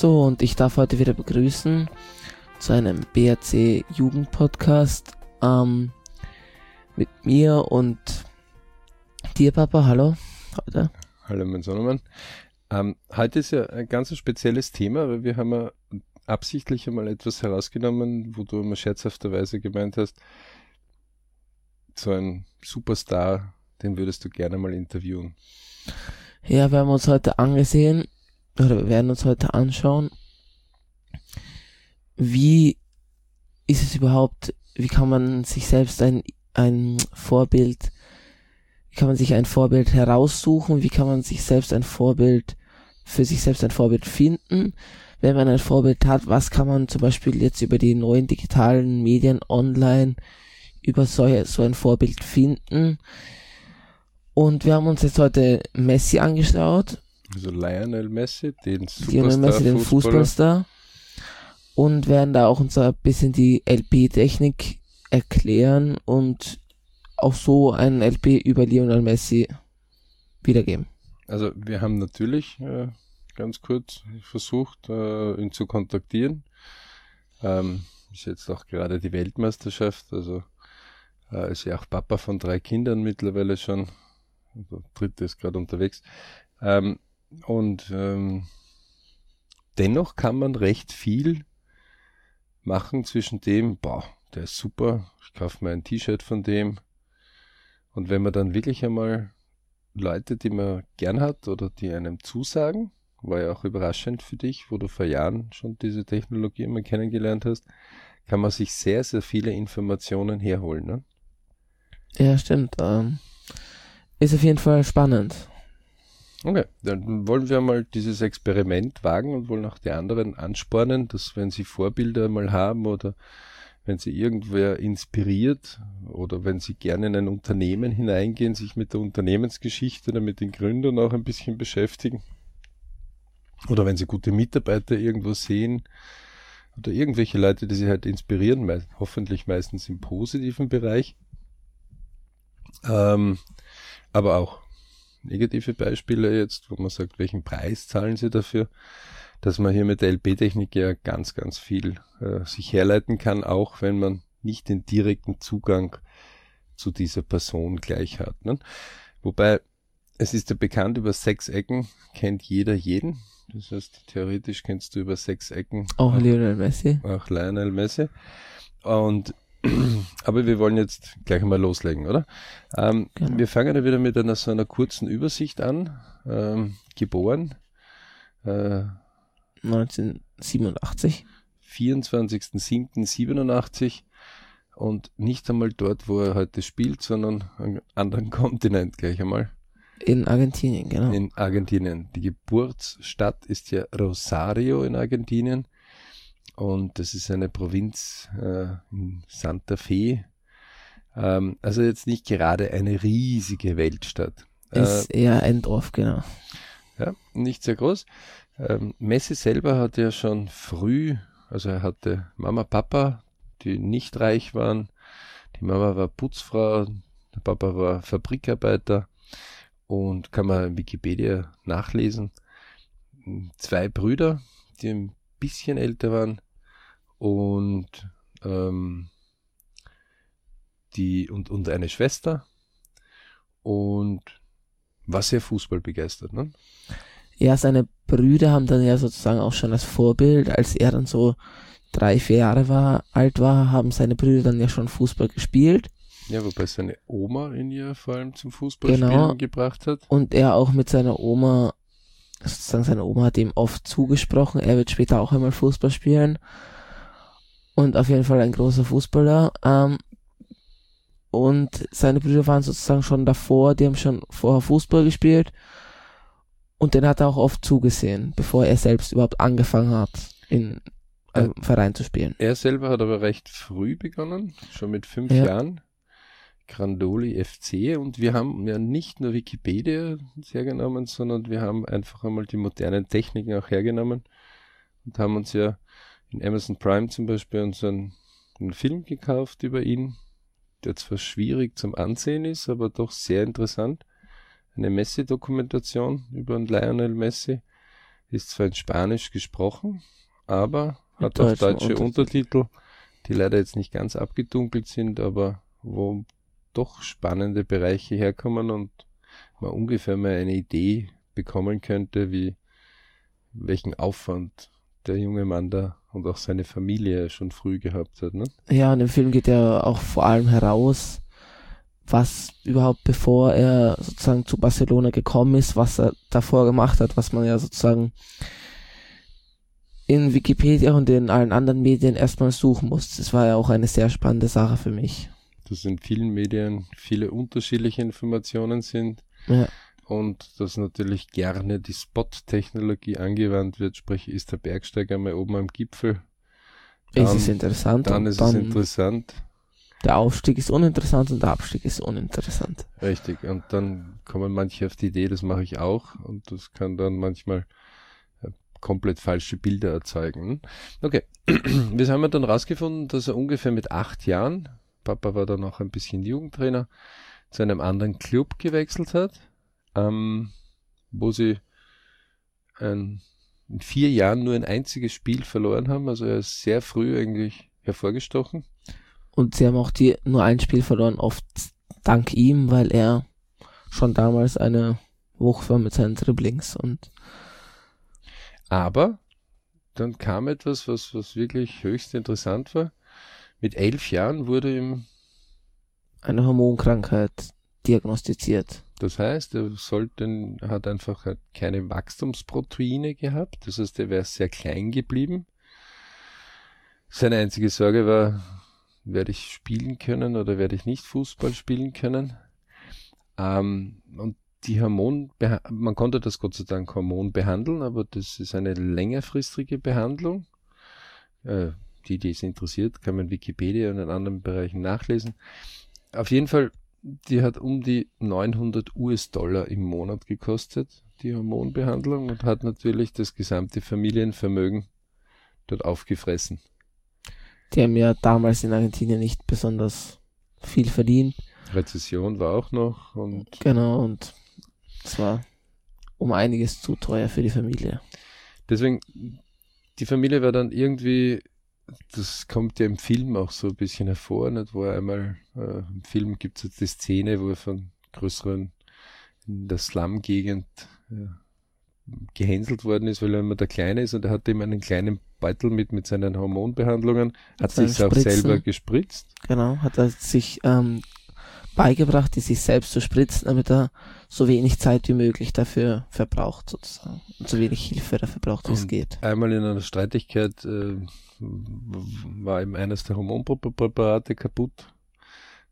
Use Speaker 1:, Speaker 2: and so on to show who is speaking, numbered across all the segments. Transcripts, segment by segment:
Speaker 1: So, und ich darf heute wieder begrüßen zu einem BRC Jugendpodcast ähm, mit mir und dir, Papa. Hallo.
Speaker 2: Heute. Hallo, mein Sohnemann. Ähm, heute ist ja ein ganz spezielles Thema, weil wir haben ja absichtlich einmal etwas herausgenommen, wo du immer scherzhafterweise gemeint hast, so ein Superstar, den würdest du gerne mal interviewen.
Speaker 1: Ja, wir haben uns heute angesehen, oder wir werden uns heute anschauen, wie ist es überhaupt, wie kann man sich selbst ein, ein Vorbild, wie kann man sich ein Vorbild heraussuchen, wie kann man sich selbst ein Vorbild, für sich selbst ein Vorbild finden, wenn man ein Vorbild hat, was kann man zum Beispiel jetzt über die neuen digitalen Medien online über so, so ein Vorbild finden. Und wir haben uns jetzt heute Messi angeschaut
Speaker 2: also Lionel Messi, den
Speaker 1: Superstar Lionel Messi, den Fußballstar. Und werden da auch uns ein bisschen die LP-Technik erklären und auch so ein LP über Lionel Messi wiedergeben.
Speaker 2: Also wir haben natürlich äh, ganz kurz versucht, äh, ihn zu kontaktieren. Ähm, ist jetzt auch gerade die Weltmeisterschaft, also äh, ist ja auch Papa von drei Kindern mittlerweile schon. Also dritte ist gerade unterwegs. Ähm, und ähm, dennoch kann man recht viel machen zwischen dem, boah, der ist super, ich kaufe mir ein T-Shirt von dem. Und wenn man dann wirklich einmal Leute, die man gern hat oder die einem zusagen, war ja auch überraschend für dich, wo du vor Jahren schon diese Technologie immer kennengelernt hast, kann man sich sehr, sehr viele Informationen herholen. Ne?
Speaker 1: Ja, stimmt. Ähm, ist auf jeden Fall spannend.
Speaker 2: Okay, dann wollen wir mal dieses Experiment wagen und wollen auch die anderen anspornen, dass wenn sie Vorbilder mal haben oder wenn sie irgendwer inspiriert oder wenn sie gerne in ein Unternehmen hineingehen, sich mit der Unternehmensgeschichte oder mit den Gründern auch ein bisschen beschäftigen. Oder wenn sie gute Mitarbeiter irgendwo sehen oder irgendwelche Leute, die sie halt inspirieren, meist, hoffentlich meistens im positiven Bereich. Ähm, aber auch negative Beispiele jetzt, wo man sagt, welchen Preis zahlen sie dafür, dass man hier mit der LP-Technik ja ganz, ganz viel äh, sich herleiten kann, auch wenn man nicht den direkten Zugang zu dieser Person gleich hat. Ne? Wobei, es ist ja bekannt, über sechs Ecken kennt jeder jeden. Das heißt, theoretisch kennst du über sechs Ecken
Speaker 1: auch, auch Lionel Messi.
Speaker 2: Auch Lionel Messi. Und aber wir wollen jetzt gleich mal loslegen, oder? Ähm, genau. Wir fangen ja wieder mit einer so einer kurzen Übersicht an. Ähm, geboren
Speaker 1: äh, 1987.
Speaker 2: 24.07.87 und nicht einmal dort, wo er heute spielt, sondern am anderen Kontinent gleich einmal.
Speaker 1: In Argentinien, genau.
Speaker 2: In Argentinien. Die Geburtsstadt ist ja Rosario in Argentinien. Und das ist eine Provinz äh, in Santa Fe. Ähm, also jetzt nicht gerade eine riesige Weltstadt.
Speaker 1: Ist äh, eher ein Dorf, genau.
Speaker 2: Ja, nicht sehr groß. Ähm, Messi selber hat ja schon früh, also er hatte Mama, Papa, die nicht reich waren. Die Mama war Putzfrau, der Papa war Fabrikarbeiter und kann man in Wikipedia nachlesen. Zwei Brüder, die ein bisschen älter waren und ähm, die und, und eine Schwester und war sehr Fußball begeistert, ne?
Speaker 1: Ja, seine Brüder haben dann ja sozusagen auch schon als Vorbild, als er dann so drei, vier Jahre war, alt war, haben seine Brüder dann ja schon Fußball gespielt.
Speaker 2: Ja, wobei seine Oma ihn ja vor allem zum Fußballspielen genau. gebracht hat.
Speaker 1: Und er auch mit seiner Oma, sozusagen seine Oma hat ihm oft zugesprochen, er wird später auch einmal Fußball spielen und auf jeden Fall ein großer Fußballer. Ähm, und seine Brüder waren sozusagen schon davor, die haben schon vorher Fußball gespielt. Und den hat er auch oft zugesehen, bevor er selbst überhaupt angefangen hat, in einem äh, Verein zu spielen.
Speaker 2: Er selber hat aber recht früh begonnen, schon mit fünf ja. Jahren. Grandoli FC und wir haben ja nicht nur Wikipedia hergenommen, sondern wir haben einfach einmal die modernen Techniken auch hergenommen und haben uns ja in Amazon Prime zum Beispiel unseren einen Film gekauft über ihn, der zwar schwierig zum Ansehen ist, aber doch sehr interessant. Eine Messi-Dokumentation über einen Lionel Messi. ist zwar in Spanisch gesprochen, aber hat auch deutsche Untertitel, die leider jetzt nicht ganz abgedunkelt sind, aber wo doch spannende Bereiche herkommen und man ungefähr mal eine Idee bekommen könnte, wie welchen Aufwand der junge Mann da und auch seine Familie schon früh gehabt hat. Ne?
Speaker 1: Ja, und im Film geht ja auch vor allem heraus, was überhaupt bevor er sozusagen zu Barcelona gekommen ist, was er davor gemacht hat, was man ja sozusagen in Wikipedia und in allen anderen Medien erstmal suchen muss. Das war ja auch eine sehr spannende Sache für mich.
Speaker 2: Dass in vielen Medien viele unterschiedliche Informationen sind
Speaker 1: Ja,
Speaker 2: und dass natürlich gerne die Spot-Technologie angewandt wird, sprich ist der Bergsteiger mal oben am Gipfel,
Speaker 1: es
Speaker 2: Dann-
Speaker 1: ist interessant.
Speaker 2: dann ist
Speaker 1: dann
Speaker 2: es interessant.
Speaker 1: der Aufstieg ist uninteressant und der Abstieg ist uninteressant.
Speaker 2: Richtig. Und dann kommen manche auf die Idee, das mache ich auch. Und das kann dann manchmal äh, komplett falsche Bilder erzeugen. Okay. Wir haben dann rausgefunden, dass er ungefähr mit acht Jahren, Papa war dann auch ein bisschen Jugendtrainer, zu einem anderen Club gewechselt hat, ähm, wo sie ein, in vier Jahren nur ein einziges Spiel verloren haben. Also er ist sehr früh eigentlich hervorgestochen.
Speaker 1: Und sie haben auch die nur ein Spiel verloren, oft dank ihm, weil er schon damals eine Wucht war mit seinen Dribblings und
Speaker 2: Aber dann kam etwas, was, was wirklich höchst interessant war. Mit elf Jahren wurde ihm,
Speaker 1: eine Hormonkrankheit diagnostiziert.
Speaker 2: Das heißt, er sollte, hat einfach keine Wachstumsproteine gehabt. Das heißt, er wäre sehr klein geblieben. Seine einzige Sorge war, werde ich spielen können oder werde ich nicht Fußball spielen können? Ähm, und die Hormon, man konnte das Gott sei Dank Hormon behandeln, aber das ist eine längerfristige Behandlung. Äh, die, die es interessiert, kann man Wikipedia und in anderen Bereichen nachlesen. Auf jeden Fall, die hat um die 900 US-Dollar im Monat gekostet, die Hormonbehandlung, und hat natürlich das gesamte Familienvermögen dort aufgefressen.
Speaker 1: Die haben ja damals in Argentinien nicht besonders viel verdient.
Speaker 2: Rezession war auch noch und
Speaker 1: Genau, und es war um einiges zu teuer für die Familie.
Speaker 2: deswegen, die Familie war dann irgendwie, das kommt ja im Film auch so ein bisschen hervor, nicht? wo er einmal, äh, im Film gibt es jetzt die Szene, wo er von größeren in der Slum-Gegend äh, gehänselt worden ist, weil er immer der Kleine ist und er hatte immer einen kleinen Beutel mit, mit seinen Hormonbehandlungen, hat sich auch selber gespritzt.
Speaker 1: Genau, hat er sich ähm, beigebracht, die sich selbst zu spritzen, damit er so wenig Zeit wie möglich dafür verbraucht, sozusagen. Und so wenig Hilfe dafür braucht, wie es geht.
Speaker 2: Einmal in einer Streitigkeit äh, war ihm eines der Hormonpräparate kaputt,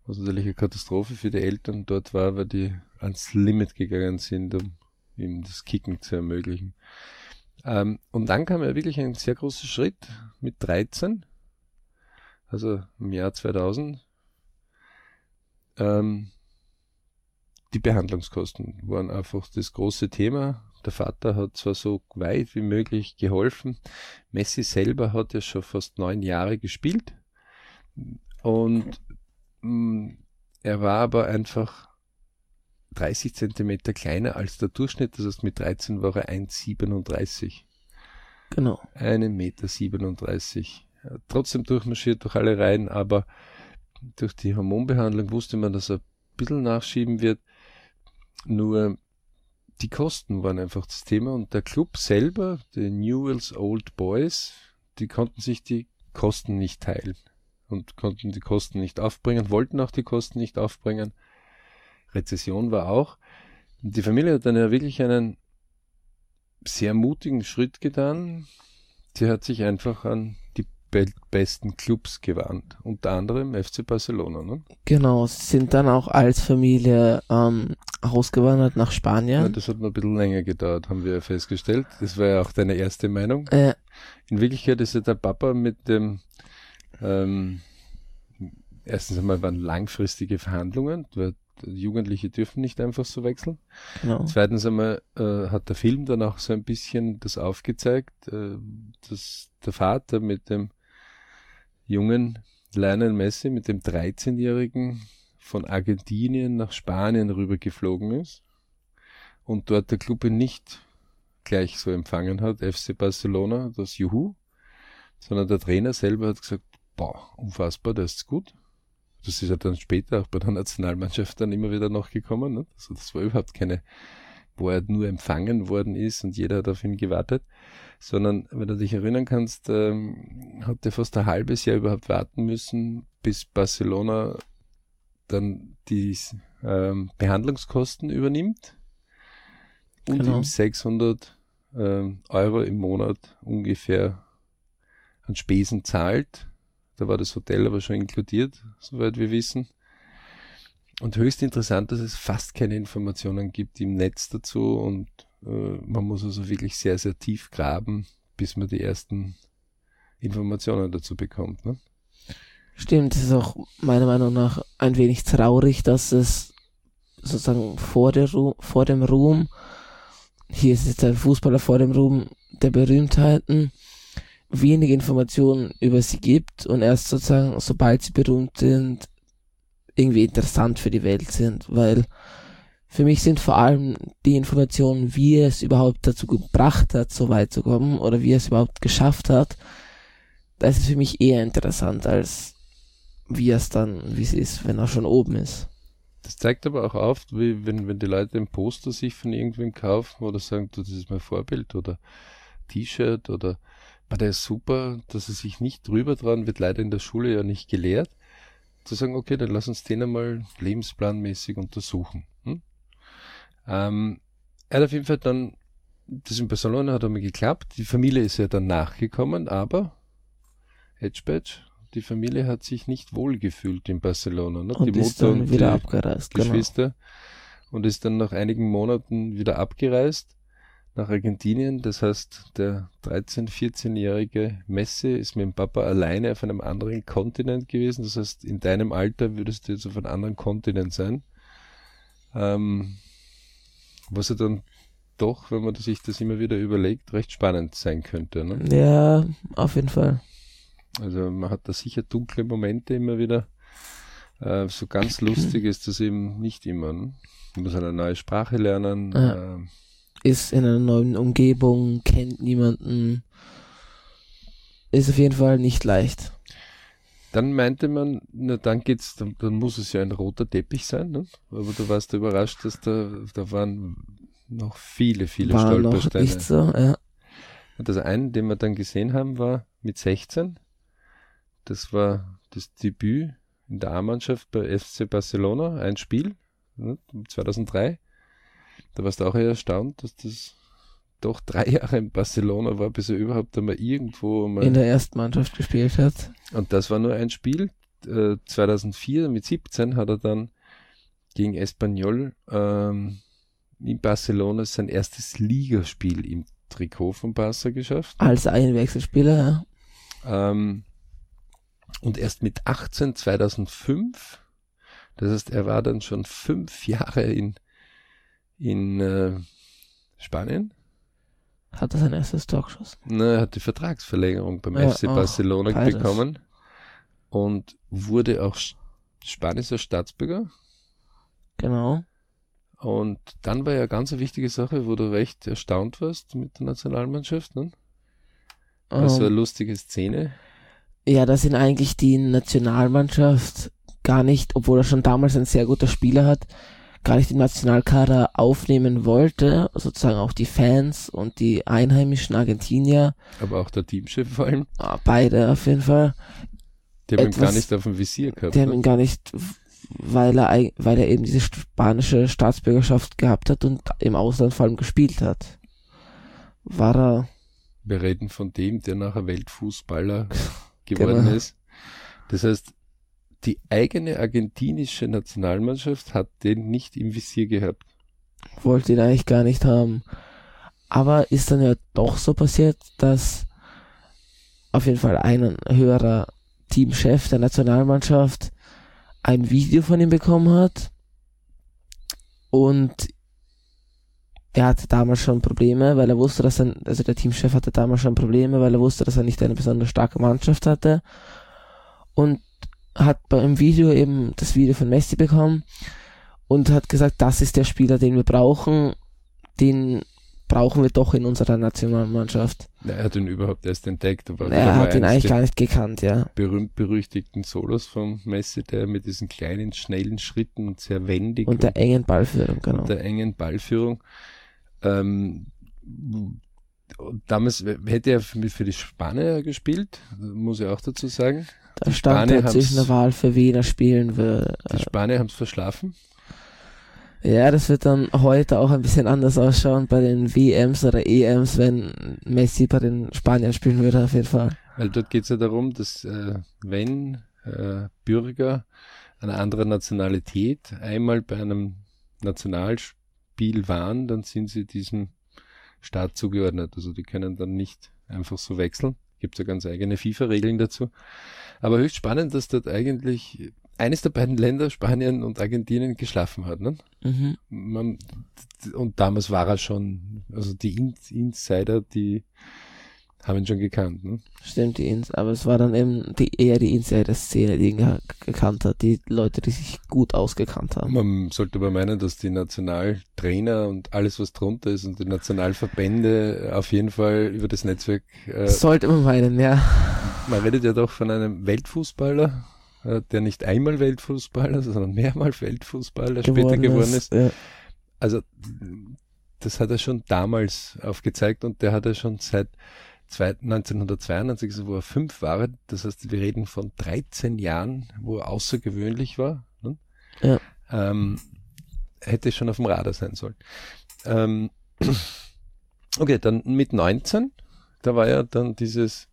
Speaker 2: was natürlich eine Katastrophe für die Eltern dort war, weil die ans Limit gegangen sind, um ihm das Kicken zu ermöglichen. Ähm, und dann kam ja wirklich ein sehr großer Schritt mit 13, also im Jahr 2000. Ähm, die Behandlungskosten waren einfach das große Thema. Der Vater hat zwar so weit wie möglich geholfen. Messi selber hat ja schon fast neun Jahre gespielt. Und mh, er war aber einfach 30 Zentimeter kleiner als der Durchschnitt. Das heißt, mit 13 war er 1,37.
Speaker 1: Genau.
Speaker 2: Einen Meter 37. Er hat Trotzdem durchmarschiert durch alle Reihen, aber durch die Hormonbehandlung wusste man, dass er ein bisschen nachschieben wird. Nur die Kosten waren einfach das Thema und der Club selber, die Newells Old Boys, die konnten sich die Kosten nicht teilen und konnten die Kosten nicht aufbringen, wollten auch die Kosten nicht aufbringen. Rezession war auch. Die Familie hat dann ja wirklich einen sehr mutigen Schritt getan. Sie hat sich einfach an die besten Clubs gewandt, unter anderem FC Barcelona. Ne?
Speaker 1: Genau, sie sind dann auch als Familie ähm, ausgewandert nach
Speaker 2: Ja.
Speaker 1: Spanien.
Speaker 2: das hat noch ein bisschen länger gedauert, haben wir ja festgestellt. Das war ja auch deine erste Meinung.
Speaker 1: Äh,
Speaker 2: In Wirklichkeit ist ja der Papa mit dem, ähm, erstens einmal waren langfristige Verhandlungen, weil Jugendliche dürfen nicht einfach so wechseln.
Speaker 1: genau.
Speaker 2: Zweitens einmal äh, hat der Film dann auch so ein bisschen das aufgezeigt, äh, dass der Vater mit dem jungen Lionel Messi, mit dem 13-Jährigen von Argentinien nach Spanien rübergeflogen ist und dort der Club nicht gleich so empfangen hat, FC Barcelona, das Juhu, sondern der Trainer selber hat gesagt, boah, unfassbar, das ist gut. Das ist ja dann später auch bei der Nationalmannschaft dann immer wieder noch gekommen. Ne? Also das war überhaupt keine, wo er nur empfangen worden ist und jeder hat auf ihn gewartet, sondern wenn du dich erinnern kannst, ähm, hat er fast ein halbes Jahr überhaupt warten müssen, bis Barcelona dann die ähm, Behandlungskosten übernimmt und genau. ihm 600 ähm, Euro im Monat ungefähr an Spesen zahlt. Da war das Hotel aber schon inkludiert, soweit wir wissen. Und höchst interessant, dass es fast keine Informationen gibt im Netz dazu und äh, man muss also wirklich sehr, sehr tief graben, bis man die ersten Informationen dazu bekommt. Ne?
Speaker 1: Stimmt, es ist auch meiner Meinung nach ein wenig traurig, dass es sozusagen vor, der Ru vor dem Ruhm, hier ist jetzt ein Fußballer vor dem Ruhm der Berühmtheiten, wenige Informationen über sie gibt und erst sozusagen, sobald sie berühmt sind, irgendwie interessant für die Welt sind, weil für mich sind vor allem die Informationen, wie es überhaupt dazu gebracht hat, so weit zu kommen oder wie es überhaupt geschafft hat, das ist für mich eher interessant als wie es dann, wie es ist, wenn er schon oben ist.
Speaker 2: Das zeigt aber auch auf, wie wenn, wenn die Leute ein Poster sich von irgendwem kaufen oder sagen, du, das ist mein Vorbild oder T-Shirt oder war der ist super, dass er sich nicht drüber dran wird leider in der Schule ja nicht gelehrt, zu sagen, okay, dann lass uns den einmal lebensplanmäßig untersuchen. Hm? Ähm, er hat auf jeden Fall dann, das in Barcelona hat einmal geklappt, die Familie ist ja dann nachgekommen, aber Edge Badge, die Familie hat sich nicht wohl gefühlt in Barcelona. Ne?
Speaker 1: Und
Speaker 2: die
Speaker 1: ist Mutter dann und wieder abgereist,
Speaker 2: genau. Geschwister. Genau. Und ist dann nach einigen Monaten wieder abgereist nach Argentinien. Das heißt, der 13-, 14-jährige Messi ist mit dem Papa alleine auf einem anderen Kontinent gewesen. Das heißt, in deinem Alter würdest du jetzt auf einem anderen Kontinent sein. Ähm, was ja dann doch, wenn man sich das immer wieder überlegt, recht spannend sein könnte. Ne?
Speaker 1: Ja, auf jeden Fall.
Speaker 2: Also man hat da sicher dunkle Momente immer wieder. Äh, so ganz lustig ist das eben nicht immer. Ne? Man muss eine neue Sprache lernen. Ja. Äh,
Speaker 1: ist in einer neuen Umgebung, kennt niemanden. Ist auf jeden Fall nicht leicht.
Speaker 2: Dann meinte man, na dann geht's, dann, dann muss es ja ein roter Teppich sein, ne? Aber du warst überrascht, dass da, da waren noch viele, viele war Stolpersteine. Noch nicht
Speaker 1: so, ja.
Speaker 2: Und das einen, den wir dann gesehen haben, war mit 16. Das war das Debüt in der A-Mannschaft bei FC Barcelona, ein Spiel, ne, 2003. Da warst du auch erstaunt, dass das doch drei Jahre in Barcelona war, bis er überhaupt einmal irgendwo mal
Speaker 1: in der ersten Mannschaft gespielt hat.
Speaker 2: Und das war nur ein Spiel. Äh, 2004 mit 17 hat er dann gegen Espanyol ähm, in Barcelona sein erstes Ligaspiel im Trikot von Barca geschafft.
Speaker 1: Als Einwechselspieler,
Speaker 2: ja. Ähm, und erst mit 18 2005, das heißt, er war dann schon fünf Jahre in in äh, Spanien.
Speaker 1: Hat er sein erstes Tor geschossen?
Speaker 2: Na, er hat die Vertragsverlängerung beim ja, FC Barcelona ach, bekommen und wurde auch spanischer Staatsbürger.
Speaker 1: Genau.
Speaker 2: Und dann war ja ganz eine wichtige Sache, wo du recht erstaunt warst mit der Nationalmannschaft, ne? Also um, eine lustige Szene.
Speaker 1: Ja, da sind eigentlich die Nationalmannschaft gar nicht, obwohl er schon damals ein sehr guter Spieler hat, gar nicht im Nationalkader aufnehmen wollte, sozusagen auch die Fans und die einheimischen Argentinier.
Speaker 2: Aber auch der Teamchef vor allem.
Speaker 1: Ah, beide auf jeden Fall.
Speaker 2: Die haben ihn gar nicht auf dem Visier gehabt.
Speaker 1: Die haben ihn gar nicht, weil er, weil er eben diese spanische Staatsbürgerschaft gehabt hat und im Ausland vor allem gespielt hat. War er.
Speaker 2: Wir reden von dem, der nachher Weltfußballer geworden genau. ist. Das heißt, die eigene argentinische Nationalmannschaft hat den nicht im Visier gehabt.
Speaker 1: Wollte ihn eigentlich gar nicht haben. Aber ist dann ja doch so passiert, dass auf jeden Fall ein höherer Teamchef der Nationalmannschaft ein Video von ihm bekommen hat. Und er hatte damals schon Probleme, weil er wusste, dass er, also der Teamchef hatte damals schon Probleme, weil er wusste, dass er nicht eine besonders starke Mannschaft hatte. Und hat beim Video eben das Video von Messi bekommen und hat gesagt, das ist der Spieler, den wir brauchen, den brauchen wir doch in unserer Nationalmannschaft.
Speaker 2: Ja, er hat ihn überhaupt erst entdeckt.
Speaker 1: Aber er hat ihn eigentlich gar nicht gekannt, ja.
Speaker 2: Berühmt-berüchtigten Solos von Messi, der mit diesen kleinen, schnellen Schritten und sehr wendig.
Speaker 1: Und der engen Ballführung, genau. Und
Speaker 2: der engen Ballführung. Ähm, damals hätte er für die Spanier gespielt, muss ich auch dazu sagen.
Speaker 1: Da die stand Spanier zwischen der Wahl, für wen er spielen will.
Speaker 2: Die Spanier haben es verschlafen.
Speaker 1: Ja, das wird dann heute auch ein bisschen anders ausschauen bei den WMs oder EMs, wenn Messi bei den Spaniern spielen würde, auf jeden Fall.
Speaker 2: Weil dort geht es ja darum, dass äh, wenn äh, Bürger einer anderen Nationalität einmal bei einem Nationalspiel waren, dann sind sie diesem Staat zugeordnet. Also die können dann nicht einfach so wechseln. Gibt ja ganz eigene FIFA-Regeln dazu. Aber höchst spannend, dass dort eigentlich eines der beiden Länder, Spanien und Argentinien, geschlafen hat. Ne? Mhm. Man, und damals war er schon, also die Insider, die haben ihn schon gekannt. Ne?
Speaker 1: Stimmt, die Ins aber es war dann eben die, eher die Insider-Szene, die ihn gekannt hat, die Leute, die sich gut ausgekannt haben.
Speaker 2: Man sollte aber meinen, dass die Nationaltrainer und alles, was drunter ist und die Nationalverbände auf jeden Fall über das Netzwerk.
Speaker 1: Äh, sollte man meinen, ja.
Speaker 2: Man redet ja doch von einem Weltfußballer, äh, der nicht einmal Weltfußballer, sondern mehrmals Weltfußballer geworden später geworden ist. ist. Ja. Also das hat er schon damals aufgezeigt und der hat er schon seit 1992, also wo er fünf war, das heißt, wir reden von 13 Jahren, wo er außergewöhnlich war. Ne? Ja. Ähm, hätte schon auf dem Radar sein sollen. Ähm, okay, dann mit 19, da war ja dann dieses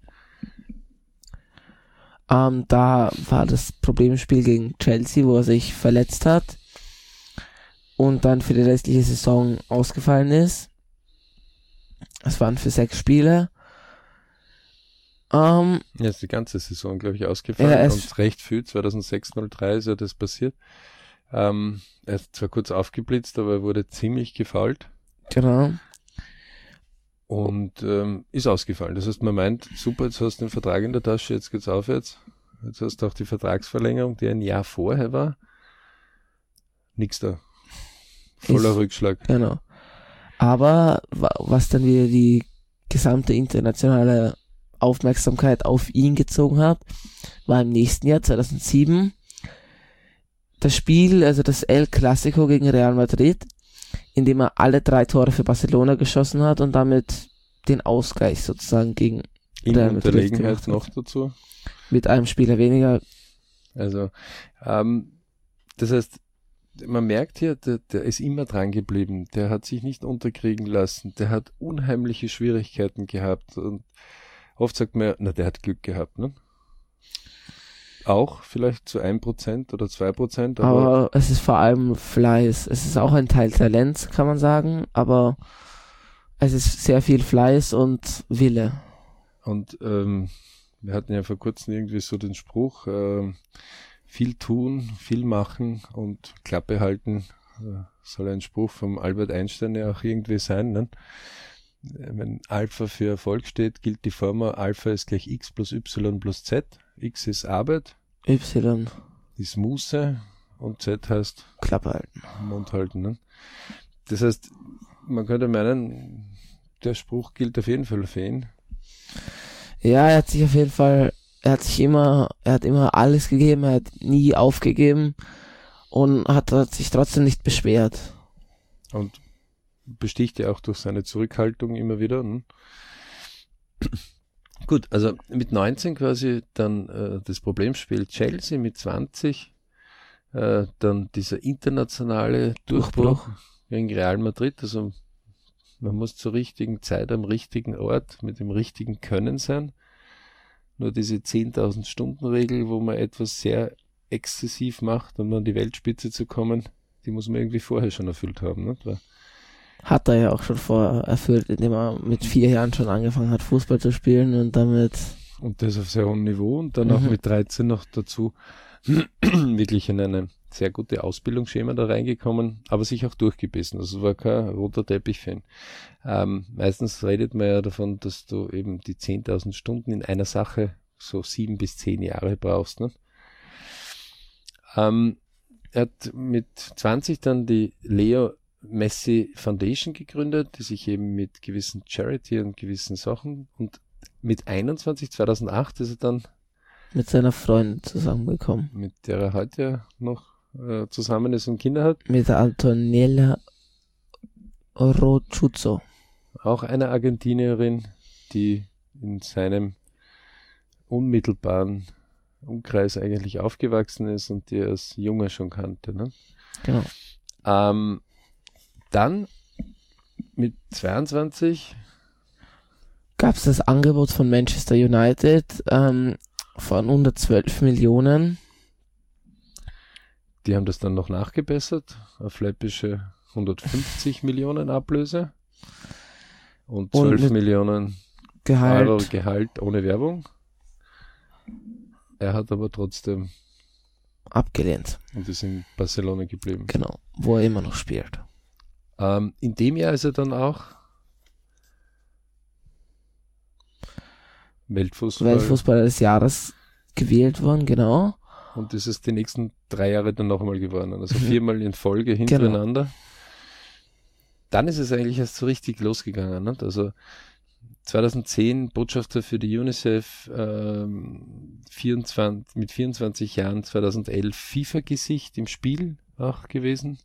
Speaker 1: ähm, da war das Problemspiel gegen Chelsea, wo er sich verletzt hat und dann für die restliche Saison ausgefallen ist. Es waren für sechs Spiele.
Speaker 2: Ähm, ja, ist die ganze Saison, glaube ich, ausgefallen. Ja, und recht viel, 2006-03 ist ja das passiert. Ähm, er ist zwar kurz aufgeblitzt, aber er wurde ziemlich gefault.
Speaker 1: Genau
Speaker 2: und ähm, ist ausgefallen. Das heißt, man meint, super, jetzt hast du den Vertrag in der Tasche, jetzt geht's aufwärts. Jetzt hast du auch die Vertragsverlängerung, die ein Jahr vorher war. Nix da. Voller ist, Rückschlag.
Speaker 1: Genau. Aber was dann wieder die gesamte internationale Aufmerksamkeit auf ihn gezogen hat, war im nächsten Jahr, 2007, das Spiel, also das El Clasico gegen Real Madrid, indem er alle drei Tore für Barcelona geschossen hat und damit den Ausgleich sozusagen gegen
Speaker 2: in Real Unterlegenheit noch dazu.
Speaker 1: Mit einem Spieler weniger.
Speaker 2: Also, ähm, das heißt, man merkt hier, der, der ist immer dran geblieben. Der hat sich nicht unterkriegen lassen. Der hat unheimliche Schwierigkeiten gehabt. Und oft sagt man, na, der hat Glück gehabt, ne? auch vielleicht zu 1% oder 2%.
Speaker 1: Aber, aber es ist vor allem Fleiß. Es ist auch ein Teil Talent, kann man sagen, aber es ist sehr viel Fleiß und Wille.
Speaker 2: Und ähm, wir hatten ja vor kurzem irgendwie so den Spruch, äh, viel tun, viel machen und Klappe halten, äh, soll ein Spruch vom Albert Einstein ja auch irgendwie sein. Ne? Wenn Alpha für Erfolg steht, gilt die Formel Alpha ist gleich x plus y plus z. X ist Arbeit.
Speaker 1: Y
Speaker 2: ist Muße und Z heißt
Speaker 1: Klappe halten.
Speaker 2: Mund halten. Ne? Das heißt, man könnte meinen, der Spruch gilt auf jeden Fall für ihn.
Speaker 1: Ja, er hat sich auf jeden Fall, er hat sich immer, er hat immer alles gegeben, er hat nie aufgegeben und hat, hat sich trotzdem nicht beschwert.
Speaker 2: Und besticht ja auch durch seine Zurückhaltung immer wieder. Ne? Gut, also mit 19 quasi dann äh, das Problemspiel Chelsea mit 20, äh, dann dieser internationale Durchbruch, Durchbruch gegen Real Madrid. Also man muss zur richtigen Zeit am richtigen Ort mit dem richtigen Können sein. Nur diese 10.000 Stunden Regel, wo man etwas sehr exzessiv macht, um an die Weltspitze zu kommen, die muss man irgendwie vorher schon erfüllt haben. Nicht? Weil
Speaker 1: hat er ja auch schon vor erfüllt, indem er mit vier Jahren schon angefangen hat, Fußball zu spielen und damit.
Speaker 2: Und das auf sehr hohem Niveau und dann mhm. auch mit 13 noch dazu wirklich in eine sehr gute Ausbildungsschema da reingekommen, aber sich auch durchgebissen. Also war kein roter Teppich-Fan. Ähm, meistens redet man ja davon, dass du eben die 10.000 Stunden in einer Sache so sieben bis zehn Jahre brauchst. Ne? Ähm, er hat mit 20 dann die Leo Messi Foundation gegründet, die sich eben mit gewissen Charity und gewissen Sachen und mit 21, 2008 ist er dann
Speaker 1: mit seiner Freundin zusammengekommen.
Speaker 2: Mit der er heute noch äh, zusammen ist und Kinder hat.
Speaker 1: Mit der Antonella Rochuzzo.
Speaker 2: Auch eine Argentinierin, die in seinem unmittelbaren Umkreis eigentlich aufgewachsen ist und die er als Junge schon kannte. Ne?
Speaker 1: Genau.
Speaker 2: Ähm, dann mit 22
Speaker 1: gab es das Angebot von Manchester United ähm, von 112 Millionen.
Speaker 2: Die haben das dann noch nachgebessert auf läppische 150 Millionen Ablöse und 12 und Millionen
Speaker 1: Gehalt.
Speaker 2: Euro Gehalt ohne Werbung. Er hat aber trotzdem
Speaker 1: abgelehnt.
Speaker 2: Und ist in Barcelona geblieben.
Speaker 1: Genau, wo er immer noch spielt.
Speaker 2: Ähm, in dem Jahr ist er dann auch Weltfußball.
Speaker 1: Weltfußballer des Jahres gewählt worden, genau.
Speaker 2: Und das ist die nächsten drei Jahre dann noch einmal geworden. Also mhm. viermal in Folge genau. hintereinander. Genau. Dann ist es eigentlich erst so richtig losgegangen. Nicht? Also 2010 Botschafter für die UNICEF, ähm, 24, mit 24 Jahren 2011 FIFA-Gesicht im Spiel auch gewesen.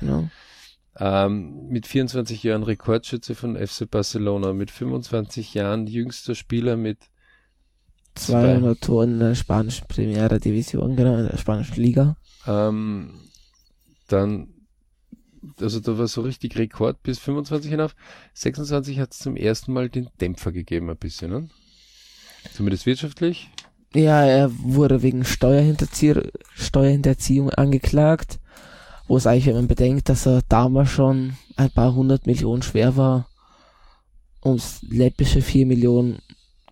Speaker 1: Genau.
Speaker 2: Ähm, mit 24 Jahren Rekordschütze von FC Barcelona, mit 25 Jahren jüngster Spieler mit
Speaker 1: 200 Toren in der spanischen Primera Division, genau, in der spanischen Liga.
Speaker 2: Ähm, dann, also da war so richtig Rekord bis 25 hinauf. 26 hat es zum ersten Mal den Dämpfer gegeben, ein bisschen, ne? Zumindest wirtschaftlich.
Speaker 1: Ja, er wurde wegen Steuerhinterziehung angeklagt wo es eigentlich, wenn man bedenkt, dass er damals schon ein paar hundert Millionen schwer war, ums läppische vier Millionen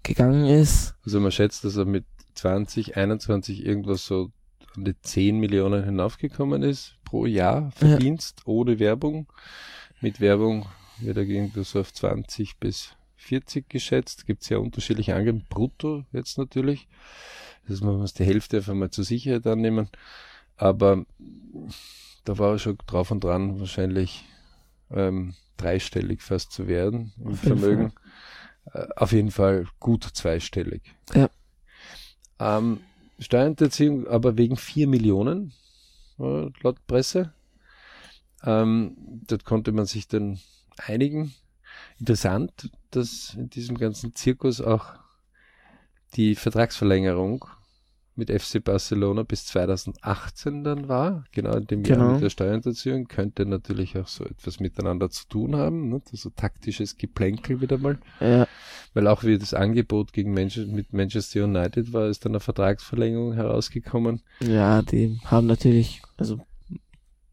Speaker 1: gegangen ist.
Speaker 2: Also man schätzt, dass er mit 20, 21 irgendwas so an die 10 Millionen hinaufgekommen ist pro Jahr Verdienst ja. ohne Werbung. Mit Werbung wird er irgendwie so auf 20 bis 40 geschätzt. Gibt sehr unterschiedliche Angaben. Brutto jetzt natürlich. Das man muss die Hälfte einfach mal zur Sicherheit annehmen. Aber da war er schon drauf und dran, wahrscheinlich ähm, dreistellig fast zu werden im auf Vermögen. Äh, auf jeden Fall gut zweistellig.
Speaker 1: Ja.
Speaker 2: Ähm, Steuerhinterziehung aber wegen vier Millionen, äh, laut Presse. Ähm, dort konnte man sich dann einigen. Interessant, dass in diesem ganzen Zirkus auch die Vertragsverlängerung mit FC Barcelona bis 2018 dann war, genau in dem genau. Jahr mit der Steuerhinterziehung, könnte natürlich auch so etwas miteinander zu tun haben, ne? so taktisches Geplänkel wieder mal.
Speaker 1: Ja.
Speaker 2: Weil auch wie das Angebot gegen Manchester, mit Manchester United war, ist dann eine Vertragsverlängerung herausgekommen.
Speaker 1: Ja, die haben natürlich, also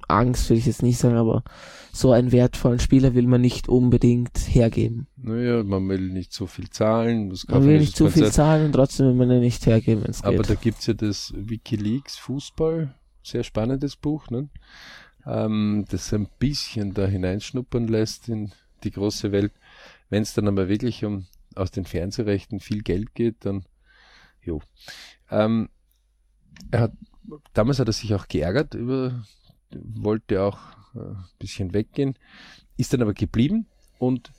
Speaker 1: Angst will ich jetzt nicht sagen, aber so einen wertvollen Spieler will man nicht unbedingt hergeben.
Speaker 2: Naja, man will nicht so viel zahlen.
Speaker 1: man will nicht so viel zahlen und trotzdem will man ihn nicht hergeben, wenn es
Speaker 2: Aber da gibt's ja das Wikileaks Fußball, sehr spannendes Buch, ne? ähm, das ein bisschen da hineinschnuppern lässt in die große Welt. Wenn es dann aber wirklich um aus den Fernsehrechten viel Geld geht, dann jo. Ähm, er hat, damals hat er sich auch geärgert über wollte auch äh, ein bisschen weggehen, ist dann aber geblieben und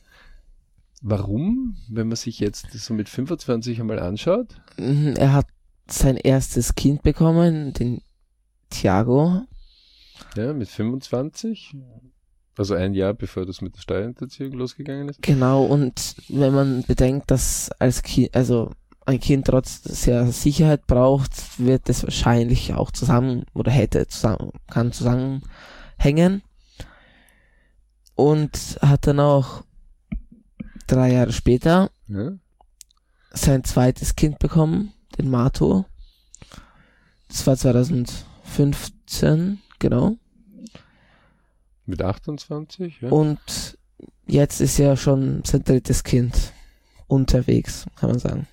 Speaker 2: warum, wenn man sich jetzt so mit 25 einmal anschaut?
Speaker 1: Mhm, er hat sein erstes Kind bekommen, den Thiago.
Speaker 2: Ja, mit 25. Also ein Jahr bevor das mit der Steuerhinterziehung losgegangen ist.
Speaker 1: Genau, und wenn man bedenkt, dass als Kind, also ein Kind trotz sehr Sicherheit braucht, wird es wahrscheinlich auch zusammen oder hätte zusammen, kann zusammenhängen. Und hat dann auch drei Jahre später ja. sein zweites Kind bekommen, den Mato. Das war 2015, genau.
Speaker 2: Mit 28, ja.
Speaker 1: Und jetzt ist ja schon sein drittes Kind unterwegs, kann man sagen.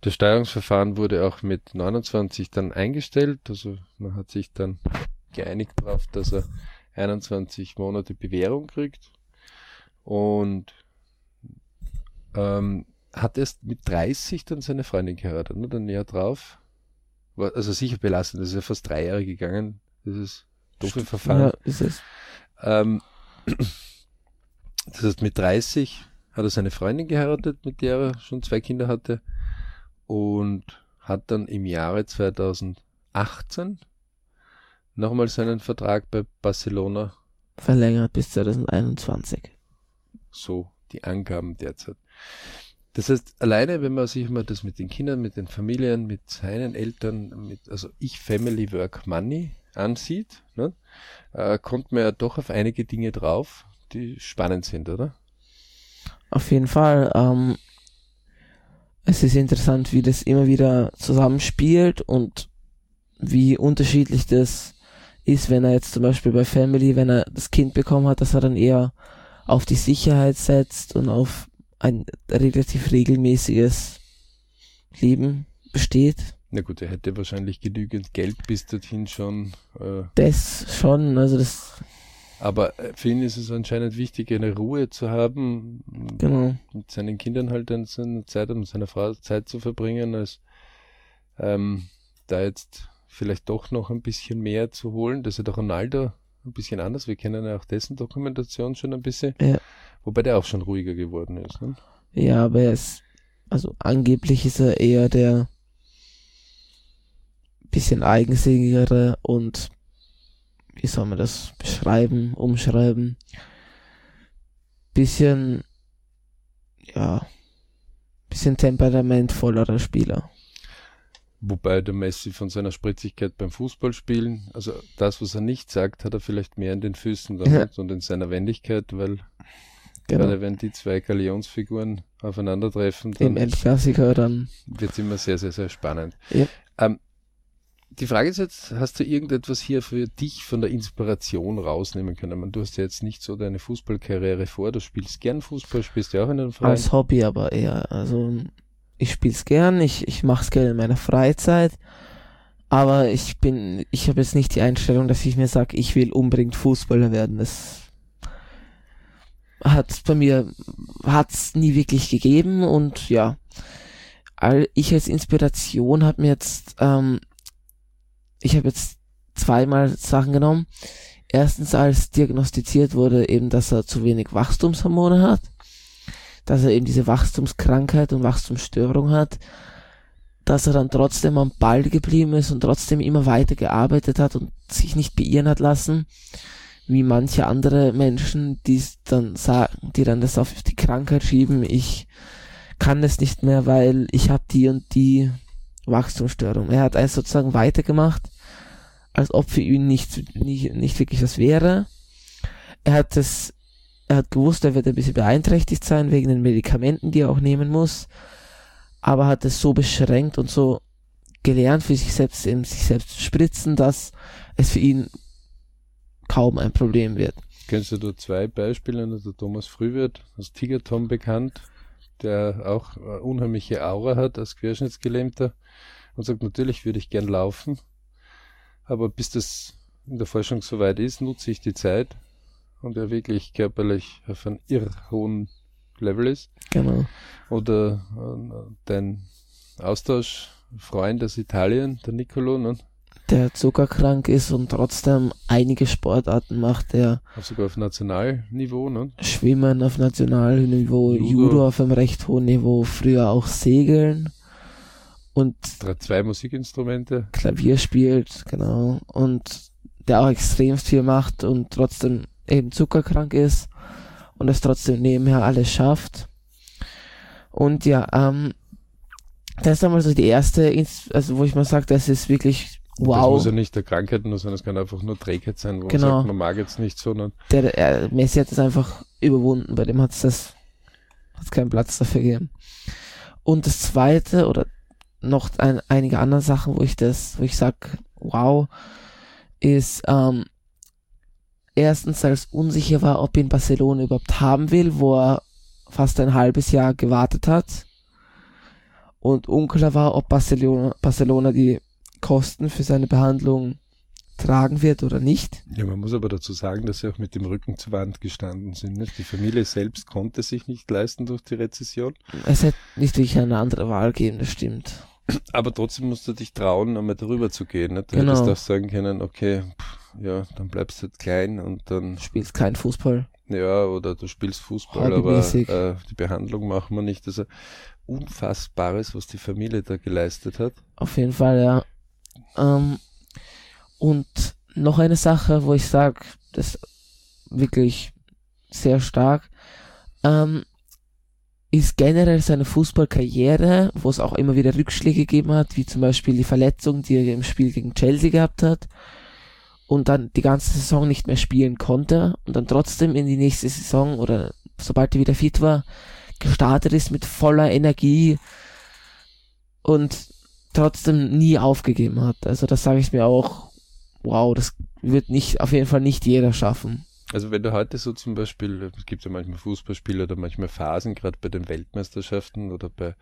Speaker 2: Das Steuerungsverfahren wurde auch mit 29 dann eingestellt. Also man hat sich dann geeinigt darauf, dass er 21 Monate Bewährung kriegt. Und ähm, hat erst mit 30 dann seine Freundin geheiratet, ne? dann Jahr drauf. War also sicher belastend, das ist ja fast drei Jahre gegangen, dieses doofe Verfahren. Ja,
Speaker 1: ist es.
Speaker 2: Ähm, das heißt, mit 30 hat er seine Freundin geheiratet, mit der er schon zwei Kinder hatte und hat dann im Jahre 2018 nochmal seinen Vertrag bei Barcelona
Speaker 1: verlängert bis 2021.
Speaker 2: So die Angaben derzeit. Das heißt, alleine, wenn man sich mal das mit den Kindern, mit den Familien, mit seinen Eltern, mit, also ich Family Work Money ansieht, ne, äh, kommt man ja doch auf einige Dinge drauf, die spannend sind, oder?
Speaker 1: Auf jeden Fall. Ähm, es ist interessant, wie das immer wieder zusammenspielt und wie unterschiedlich das ist, wenn er jetzt zum Beispiel bei Family, wenn er das Kind bekommen hat, dass er dann eher auf die Sicherheit setzt und auf ein relativ regelmäßiges Leben besteht.
Speaker 2: Na gut, er hätte wahrscheinlich genügend Geld bis dorthin schon.
Speaker 1: Äh, das schon, also das
Speaker 2: aber äh, für ihn ist es anscheinend wichtig, eine Ruhe zu haben,
Speaker 1: genau.
Speaker 2: mit seinen Kindern halt dann seine Zeit und seiner Frau Zeit zu verbringen, als ähm, da jetzt vielleicht doch noch ein bisschen mehr zu holen. Das ist ja der Ronaldo ein bisschen anders. Wir kennen ja auch dessen Dokumentation schon ein bisschen.
Speaker 1: Ja.
Speaker 2: Wobei der auch schon ruhiger geworden ist. Ne?
Speaker 1: Ja, aber er ist, also angeblich ist er eher der bisschen eigensinnigere und wie soll man das beschreiben, umschreiben, bisschen, ja, bisschen temperamentvollerer Spieler.
Speaker 2: Wobei der Messi von seiner Spritzigkeit beim Fußballspielen, also das, was er nicht sagt, hat er vielleicht mehr in den Füßen damit ja. und in seiner Wendigkeit, weil genau. gerade wenn die zwei Galionsfiguren aufeinandertreffen,
Speaker 1: dann Im Endklassiker dann
Speaker 2: wird es immer sehr, sehr, sehr spannend.
Speaker 1: Ja.
Speaker 2: Ähm, die Frage ist jetzt, hast du irgendetwas hier für dich von der Inspiration rausnehmen können? Man, du hast ja jetzt nicht so deine Fußballkarriere vor, du spielst gern Fußball, spielst ja auch in einem
Speaker 1: Verein. Als Hobby aber eher, also ich spiel's gern, ich, ich mach's gerne in meiner Freizeit, aber ich bin, ich habe jetzt nicht die Einstellung, dass ich mir sage, ich will unbedingt Fußballer werden. Das hat bei mir, hat's nie wirklich gegeben und ja, ich als Inspiration habe mir jetzt ähm, ich habe jetzt zweimal Sachen genommen. Erstens, als diagnostiziert wurde eben, dass er zu wenig Wachstumshormone hat, dass er eben diese Wachstumskrankheit und Wachstumsstörung hat, dass er dann trotzdem am Ball geblieben ist und trotzdem immer weiter gearbeitet hat und sich nicht beirren hat lassen, wie manche andere Menschen, die dann sagen, die dann das auf die Krankheit schieben, ich kann es nicht mehr, weil ich habe die und die Wachstumsstörung. Er hat also sozusagen weitergemacht, als ob für ihn nicht, nicht, nicht wirklich was wäre. Er hat es, er hat gewusst, er wird ein bisschen beeinträchtigt sein wegen den Medikamenten, die er auch nehmen muss, aber hat es so beschränkt und so gelernt für sich selbst, eben sich selbst zu spritzen, dass es für ihn kaum ein Problem wird.
Speaker 2: Kennst du da zwei Beispiele? Der Thomas Frühwirt, als Tiger Tom bekannt, der auch eine unheimliche Aura hat als Querschnittsgelähmter und sagt, natürlich würde ich gern laufen, aber bis das in der Forschung soweit ist, nutze ich die Zeit und er wirklich körperlich auf einem irr hohen Level ist.
Speaker 1: Genau.
Speaker 2: Oder äh, dein Austauschfreund aus Italien, der Nicolo, ne?
Speaker 1: Der zuckerkrank ist und trotzdem einige Sportarten macht, der
Speaker 2: sogar auf Nationalniveau, ne?
Speaker 1: Schwimmen auf Nationalniveau, Judo. Judo auf einem recht hohen Niveau, früher auch Segeln und
Speaker 2: zwei Musikinstrumente.
Speaker 1: Klavier spielt, genau. Und der auch extrem viel macht und trotzdem eben zuckerkrank ist und es trotzdem nebenher alles schafft. Und ja, ähm, das ist einmal so die erste, also wo ich mal sage, das ist wirklich Wow. Das
Speaker 2: muss ja nicht der Krankheit nur sein, es kann einfach nur Trägheit sein, wo
Speaker 1: genau.
Speaker 2: man sagt, man mag jetzt nicht, sondern.
Speaker 1: Der, der Messi hat es einfach überwunden, bei dem hat es das, hat's keinen Platz dafür gegeben. Und das zweite, oder noch ein, einige andere Sachen, wo ich das, wo ich sag, wow, ist, ähm, erstens, als unsicher war, ob ihn Barcelona überhaupt haben will, wo er fast ein halbes Jahr gewartet hat. Und unklar war, ob Barcelona, Barcelona die Kosten für seine Behandlung tragen wird oder nicht.
Speaker 2: Ja, man muss aber dazu sagen, dass sie auch mit dem Rücken zur Wand gestanden sind. Nicht? Die Familie selbst konnte sich nicht leisten durch die Rezession.
Speaker 1: Es hätte nicht wirklich eine andere Wahl geben, das stimmt.
Speaker 2: Aber trotzdem musst du dich trauen, einmal darüber zu gehen. Nicht? Du
Speaker 1: genau.
Speaker 2: hättest auch sagen können, okay, ja, dann bleibst du halt klein und dann
Speaker 1: spielst kein Fußball.
Speaker 2: Ja, oder du spielst Fußball, aber äh, die Behandlung machen wir nicht. Also Unfassbares, was die Familie da geleistet hat.
Speaker 1: Auf jeden Fall, ja. Ähm, und noch eine Sache, wo ich sage, das wirklich sehr stark, ähm, ist generell seine Fußballkarriere, wo es auch immer wieder Rückschläge gegeben hat, wie zum Beispiel die Verletzung, die er im Spiel gegen Chelsea gehabt hat und dann die ganze Saison nicht mehr spielen konnte und dann trotzdem in die nächste Saison oder sobald er wieder fit war, gestartet ist mit voller Energie und trotzdem nie aufgegeben hat. Also das sage ich mir auch, wow, das wird nicht, auf jeden Fall nicht jeder schaffen.
Speaker 2: Also wenn du heute so zum Beispiel, es gibt ja manchmal Fußballspiele oder manchmal Phasen, gerade bei den Weltmeisterschaften oder bei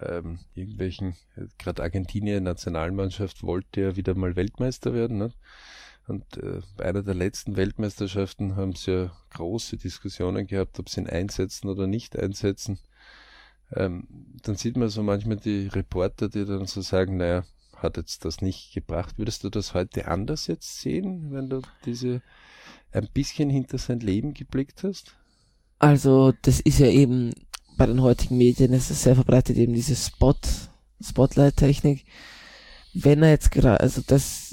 Speaker 2: ähm, irgendwelchen, gerade Argentinien Nationalmannschaft wollte ja wieder mal Weltmeister werden. Ne? Und äh, bei einer der letzten Weltmeisterschaften haben sie ja große Diskussionen gehabt, ob sie ihn einsetzen oder nicht einsetzen. Ähm, dann sieht man so manchmal die Reporter, die dann so sagen, naja, hat jetzt das nicht gebracht. Würdest du das heute anders jetzt sehen, wenn du diese ein bisschen hinter sein Leben geblickt hast?
Speaker 1: Also, das ist ja eben bei den heutigen Medien, es ist sehr verbreitet eben diese Spot, Spotlight-Technik. Wenn er jetzt gerade, also das,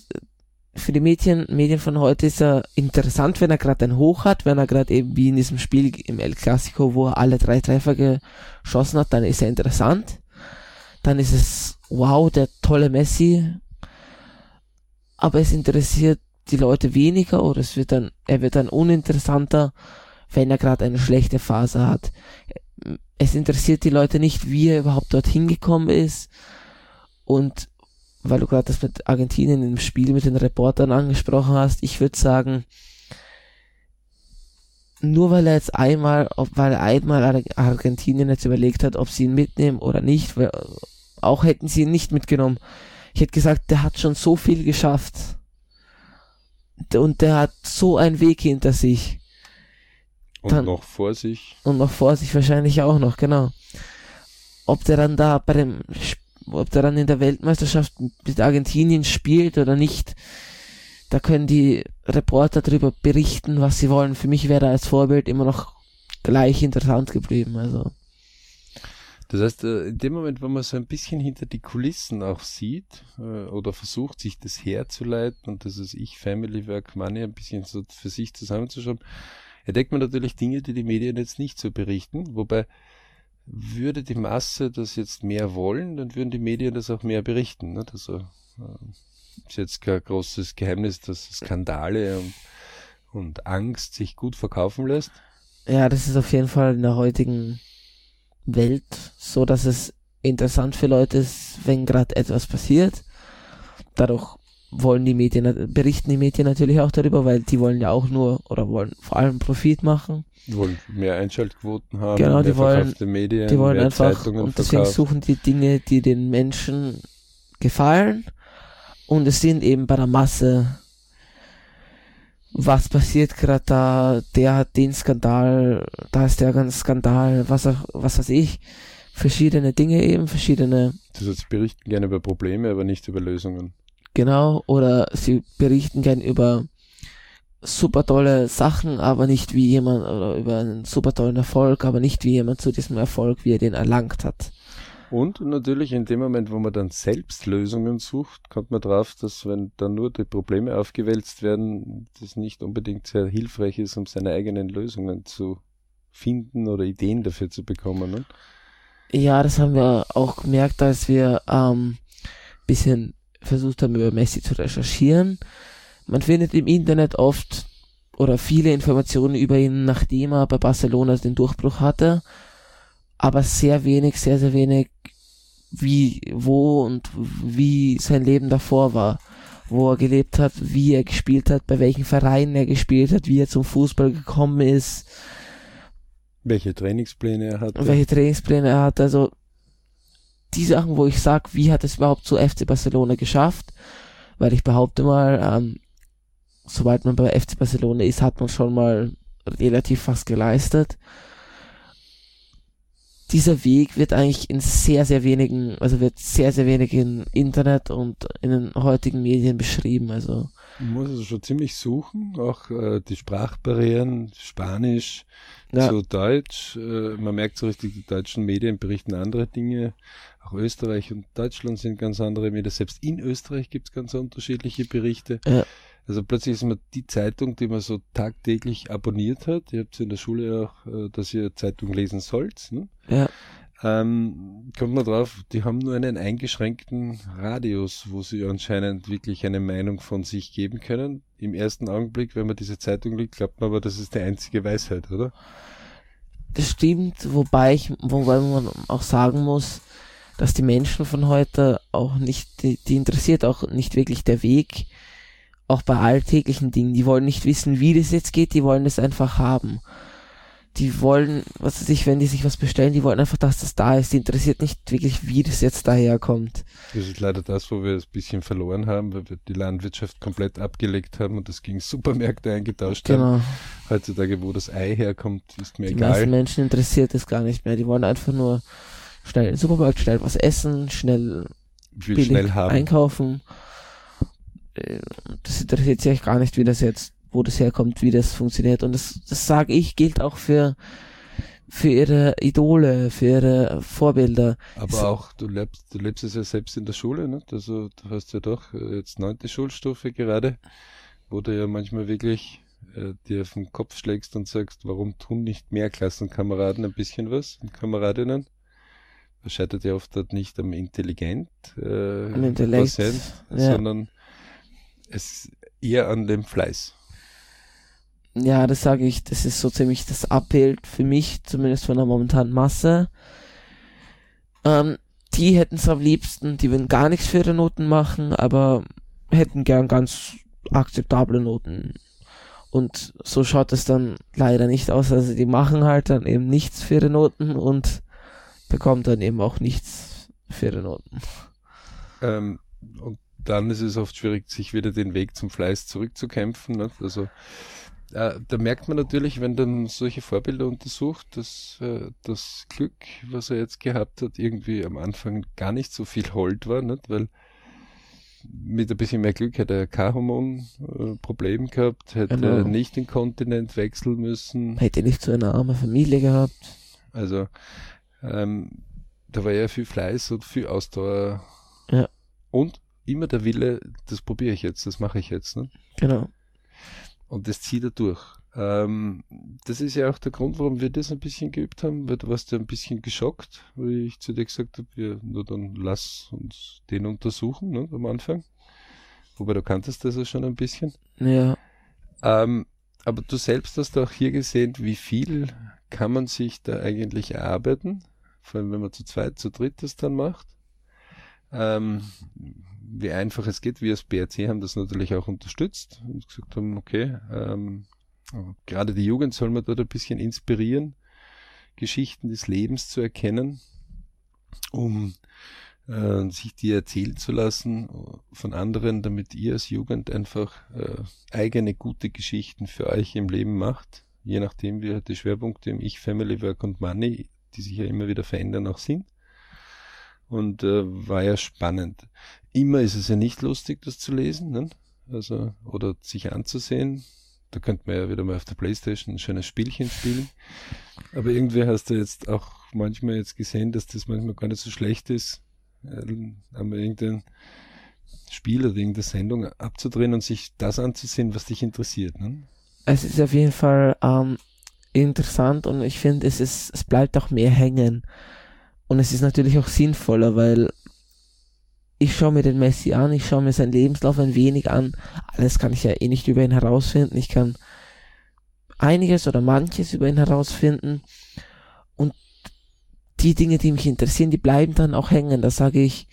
Speaker 1: für die Medien, Medien von heute ist er interessant, wenn er gerade ein Hoch hat, wenn er gerade eben wie in diesem Spiel im El Clasico, wo er alle drei Treffer geschossen hat, dann ist er interessant. Dann ist es, wow, der tolle Messi. Aber es interessiert die Leute weniger oder es wird dann, er wird dann uninteressanter, wenn er gerade eine schlechte Phase hat. Es interessiert die Leute nicht, wie er überhaupt dorthin gekommen ist. Und weil du gerade das mit Argentinien im Spiel mit den Reportern angesprochen hast, ich würde sagen, nur weil er jetzt einmal, weil er einmal Argentinien jetzt überlegt hat, ob sie ihn mitnehmen oder nicht, weil auch hätten sie ihn nicht mitgenommen. Ich hätte gesagt, der hat schon so viel geschafft und der hat so einen Weg hinter sich.
Speaker 2: Und dann, noch vor sich.
Speaker 1: Und noch vor sich wahrscheinlich auch noch, genau. Ob der dann da bei dem, ob der dann in der Weltmeisterschaft mit Argentinien spielt oder nicht, da können die Reporter darüber berichten, was sie wollen. Für mich wäre er als Vorbild immer noch gleich interessant geblieben, also.
Speaker 2: Das heißt, äh, in dem Moment, wo man so ein bisschen hinter die Kulissen auch sieht äh, oder versucht, sich das herzuleiten und das ist ich, Family Work Money ein bisschen so für sich zusammenzuschauen, entdeckt man natürlich Dinge, die die Medien jetzt nicht so berichten. Wobei würde die Masse das jetzt mehr wollen, dann würden die Medien das auch mehr berichten. Nicht? Also äh, ist jetzt kein großes Geheimnis, dass Skandale und, und Angst sich gut verkaufen lässt.
Speaker 1: Ja, das ist auf jeden Fall in der heutigen Welt, so dass es interessant für Leute ist, wenn gerade etwas passiert. Dadurch wollen die Medien, berichten die Medien natürlich auch darüber, weil die wollen ja auch nur oder wollen vor allem Profit machen.
Speaker 2: Die wollen mehr Einschaltquoten haben,
Speaker 1: genau, die wollen,
Speaker 2: Medien,
Speaker 1: die wollen einfach, Zeitungen und deswegen verkauft. suchen die Dinge, die den Menschen gefallen und es sind eben bei der Masse was passiert gerade da, der hat den Skandal, da ist der ganz Skandal, was auch, was weiß ich, verschiedene Dinge eben, verschiedene.
Speaker 2: Das heißt, sie berichten gerne über Probleme, aber nicht über Lösungen.
Speaker 1: Genau, oder sie berichten gerne über super tolle Sachen, aber nicht wie jemand, oder über einen super tollen Erfolg, aber nicht wie jemand zu diesem Erfolg, wie er den erlangt hat.
Speaker 2: Und natürlich in dem Moment, wo man dann selbst Lösungen sucht, kommt man drauf, dass wenn dann nur die Probleme aufgewälzt werden, das nicht unbedingt sehr hilfreich ist, um seine eigenen Lösungen zu finden oder Ideen dafür zu bekommen. Ne?
Speaker 1: Ja, das haben wir auch gemerkt, als wir ähm, bisschen versucht haben, über Messi zu recherchieren. Man findet im Internet oft oder viele Informationen über ihn, nachdem er bei Barcelona den Durchbruch hatte aber sehr wenig, sehr, sehr wenig, wie, wo und wie sein Leben davor war, wo er gelebt hat, wie er gespielt hat, bei welchen Vereinen er gespielt hat, wie er zum Fußball gekommen ist.
Speaker 2: Welche Trainingspläne er hatte.
Speaker 1: Welche Trainingspläne er hat, also die Sachen, wo ich sag, wie hat es überhaupt zu FC Barcelona geschafft, weil ich behaupte mal, ähm, sobald man bei FC Barcelona ist, hat man schon mal relativ was geleistet dieser Weg wird eigentlich in sehr, sehr wenigen, also wird sehr, sehr wenig im Internet und in den heutigen Medien beschrieben. Also
Speaker 2: man muss also schon ziemlich suchen, auch äh, die Sprachbarrieren, Spanisch, ja. so Deutsch. Äh, man merkt so richtig, die deutschen Medien berichten andere Dinge. Auch Österreich und Deutschland sind ganz andere Medien. Selbst in Österreich gibt es ganz unterschiedliche Berichte. Ja. Also plötzlich ist man die Zeitung, die man so tagtäglich abonniert hat. Ihr habt in der Schule auch, äh, dass ihr Zeitung lesen sollt. Ne?
Speaker 1: Ja.
Speaker 2: Ähm, kommt man drauf, die haben nur einen eingeschränkten Radius, wo sie anscheinend wirklich eine Meinung von sich geben können. Im ersten Augenblick, wenn man diese Zeitung liest, glaubt man aber, das ist die einzige Weisheit, oder?
Speaker 1: Das stimmt, wobei ich, wobei man auch sagen muss, dass die Menschen von heute auch nicht, die, die interessiert auch nicht wirklich der Weg, auch bei alltäglichen Dingen. Die wollen nicht wissen, wie das jetzt geht, die wollen es einfach haben. Die wollen, was weiß ich, wenn die sich was bestellen, die wollen einfach, dass das da ist. Die interessiert nicht wirklich, wie das jetzt daherkommt.
Speaker 2: Das ist leider das, wo wir es ein bisschen verloren haben, weil wir die Landwirtschaft komplett abgelegt haben und das gegen Supermärkte eingetauscht genau. haben. Heutzutage, wo das Ei herkommt, ist mir
Speaker 1: die
Speaker 2: egal.
Speaker 1: Die meisten Menschen interessiert es gar nicht mehr. Die wollen einfach nur schnell in den Supermarkt, schnell was essen, schnell,
Speaker 2: schnell
Speaker 1: einkaufen äh, das interessiert sich gar nicht, wie das jetzt, wo das herkommt, wie das funktioniert. Und das, das sage ich, gilt auch für, für ihre Idole, für ihre Vorbilder.
Speaker 2: Aber so. auch, du lebst, du lebst es ja selbst in der Schule, ne? Also, du hast ja doch äh, jetzt neunte Schulstufe gerade, wo du ja manchmal wirklich äh, dir auf den Kopf schlägst und sagst, warum tun nicht mehr Klassenkameraden ein bisschen was und Kameradinnen? Das scheitert ja oft dort nicht am Intelligent,
Speaker 1: äh, am Intellekt, ja.
Speaker 2: sondern es eher an dem Fleiß.
Speaker 1: Ja, das sage ich, das ist so ziemlich das Abbild für mich, zumindest von der momentanen Masse. Ähm, die hätten es am liebsten, die würden gar nichts für ihre Noten machen, aber hätten gern ganz akzeptable Noten. Und so schaut es dann leider nicht aus. Also die machen halt dann eben nichts für ihre Noten und bekommen dann eben auch nichts für ihre Noten.
Speaker 2: Ähm, und dann ist es oft schwierig, sich wieder den Weg zum Fleiß zurückzukämpfen. Ne? Also äh, da merkt man natürlich, wenn dann solche Vorbilder untersucht, dass äh, das Glück, was er jetzt gehabt hat, irgendwie am Anfang gar nicht so viel Hold war, nicht? weil mit ein bisschen mehr Glück hätte er kein Hormonproblem gehabt, hätte genau. nicht den Kontinent wechseln müssen.
Speaker 1: Hätte nicht so eine arme Familie gehabt.
Speaker 2: Also ähm, da war ja viel Fleiß und viel Ausdauer.
Speaker 1: Ja.
Speaker 2: Und immer der Wille, das probiere ich jetzt, das mache ich jetzt. Ne?
Speaker 1: Genau.
Speaker 2: Und das zieht er durch. Ähm, das ist ja auch der Grund, warum wir das ein bisschen geübt haben, weil du warst ja ein bisschen geschockt, wie ich zu dir gesagt habe, ja, nur dann lass uns den untersuchen, ne, am Anfang. Wobei du kanntest das ja schon ein bisschen.
Speaker 1: Ja.
Speaker 2: Ähm, aber du selbst hast auch hier gesehen, wie viel kann man sich da eigentlich erarbeiten, vor allem wenn man zu zweit, zu dritt das dann macht. Ähm, wie einfach es geht. Wir als BRC haben das natürlich auch unterstützt und gesagt haben, okay, ähm, gerade die Jugend soll man dort ein bisschen inspirieren, Geschichten des Lebens zu erkennen, um äh, sich die erzählen zu lassen von anderen, damit ihr als Jugend einfach äh, eigene gute Geschichten für euch im Leben macht, je nachdem wie die Schwerpunkte im Ich, Family, Work und Money, die sich ja immer wieder verändern, auch sind und äh, war ja spannend. Immer ist es ja nicht lustig, das zu lesen, ne? also oder sich anzusehen. Da könnte man ja wieder mal auf der Playstation ein schönes Spielchen spielen. Aber irgendwie hast du jetzt auch manchmal jetzt gesehen, dass das manchmal gar nicht so schlecht ist, äh, einmal irgendein Spiel oder irgendeine Sendung abzudrehen und sich das anzusehen, was dich interessiert. Ne?
Speaker 1: Es ist auf jeden Fall ähm, interessant und ich finde, es ist, es bleibt auch mehr hängen. Und es ist natürlich auch sinnvoller, weil ich schaue mir den Messi an, ich schaue mir seinen Lebenslauf ein wenig an. Alles kann ich ja eh nicht über ihn herausfinden. Ich kann einiges oder manches über ihn herausfinden. Und die Dinge, die mich interessieren, die bleiben dann auch hängen. Da sage ich,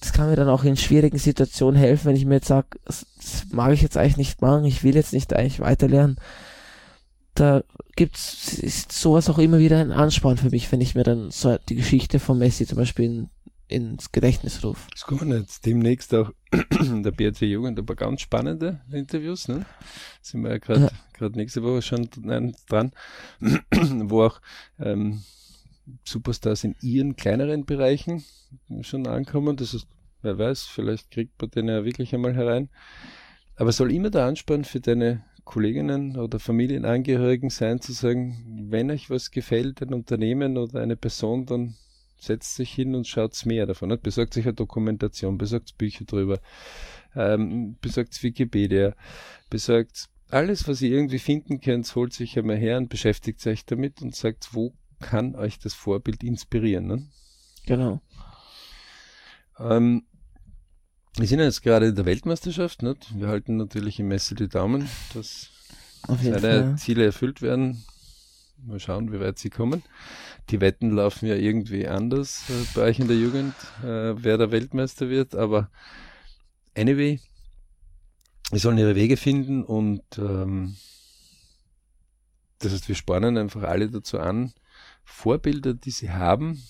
Speaker 1: das kann mir dann auch in schwierigen Situationen helfen, wenn ich mir jetzt sage, das, mag ich jetzt eigentlich nicht machen, ich will jetzt nicht eigentlich weiterlernen da gibt's ist sowas auch immer wieder ein Ansporn für mich, wenn ich mir dann so die Geschichte von Messi zum Beispiel in, ins Gedächtnis rufe.
Speaker 2: Es kommen jetzt demnächst auch der BRC Jugend ein paar ganz spannende Interviews, ne? Sind wir ja gerade ja. nächste Woche schon dran, wo auch ähm, Superstars in ihren kleineren Bereichen schon ankommen. Das ist, wer weiß, vielleicht kriegt man den ja wirklich einmal herein. Aber soll immer der Ansporn für deine Kolleginnen oder Familienangehörigen sein, zu sagen, wenn euch was gefällt, ein Unternehmen oder eine Person, dann setzt sich hin und schaut mehr davon. Besorgt sich eine Dokumentation, besorgt Bücher drüber, ähm, besorgt Wikipedia, besorgt alles, was ihr irgendwie finden könnt, holt sich einmal her und beschäftigt euch damit und sagt, wo kann euch das Vorbild inspirieren. Ne?
Speaker 1: Genau.
Speaker 2: Ähm, wir sind jetzt gerade in der Weltmeisterschaft. Nicht? Wir halten natürlich im Messe die Daumen, dass seine. Ziele erfüllt werden. Mal schauen, wie weit sie kommen. Die Wetten laufen ja irgendwie anders äh, bei euch in der Jugend, äh, wer der Weltmeister wird. Aber anyway, wir sollen ihre Wege finden und ähm, das heißt, wir spornen einfach alle dazu an, Vorbilder, die sie haben,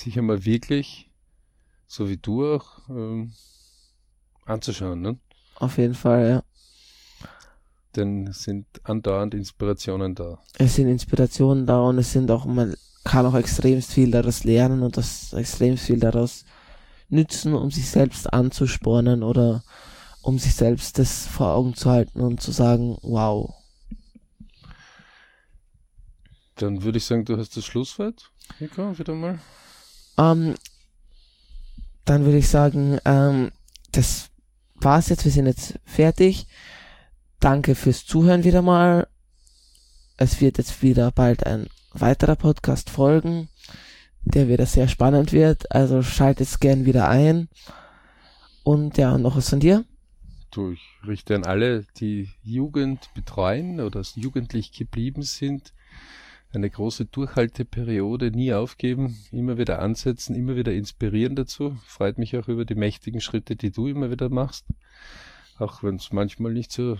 Speaker 2: sich einmal wirklich, so wie du auch, ähm, anzuschauen. Ne?
Speaker 1: Auf jeden Fall, ja.
Speaker 2: Denn sind andauernd Inspirationen da.
Speaker 1: Es sind Inspirationen da und es sind auch, man kann auch extrem viel daraus lernen und das extrem viel daraus nützen, um sich selbst anzuspornen oder um sich selbst das vor Augen zu halten und zu sagen, wow.
Speaker 2: Dann würde ich sagen, du hast das Schlusswort. Nico, wieder mal.
Speaker 1: Ähm, dann würde ich sagen, ähm, das war's jetzt. Wir sind jetzt fertig. Danke fürs Zuhören wieder mal. Es wird jetzt wieder bald ein weiterer Podcast folgen, der wieder sehr spannend wird. Also schaltet gern wieder ein. Und ja, noch was von dir?
Speaker 2: Du, ich richte an alle, die Jugend betreuen oder jugendlich geblieben sind, eine große Durchhalteperiode, nie aufgeben, immer wieder ansetzen, immer wieder inspirieren dazu. Freut mich auch über die mächtigen Schritte, die du immer wieder machst. Auch wenn es manchmal nicht so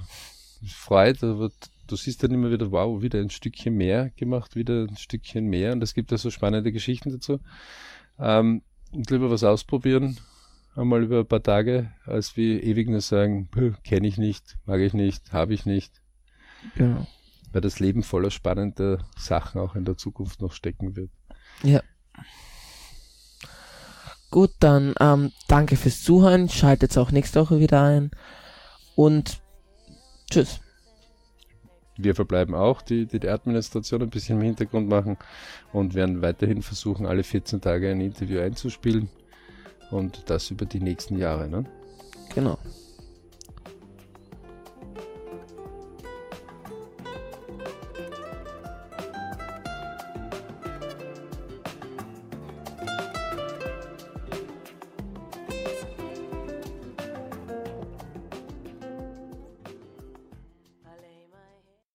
Speaker 2: freut, aber du siehst dann immer wieder, wow, wieder ein Stückchen mehr gemacht, wieder ein Stückchen mehr. Und es gibt ja so spannende Geschichten dazu. Ähm, und lieber was ausprobieren, einmal über ein paar Tage, als wie ewig nur sagen, kenne ich nicht, mag ich nicht, habe ich nicht.
Speaker 1: Genau
Speaker 2: weil das Leben voller spannender Sachen auch in der Zukunft noch stecken wird.
Speaker 1: Ja. Gut, dann ähm, danke fürs Zuhören. Schaltet auch nächste Woche wieder ein. Und tschüss.
Speaker 2: Wir verbleiben auch, die, die, die Administration ein bisschen im Hintergrund machen und werden weiterhin versuchen, alle 14 Tage ein Interview einzuspielen. Und das über die nächsten Jahre. Ne?
Speaker 1: Genau.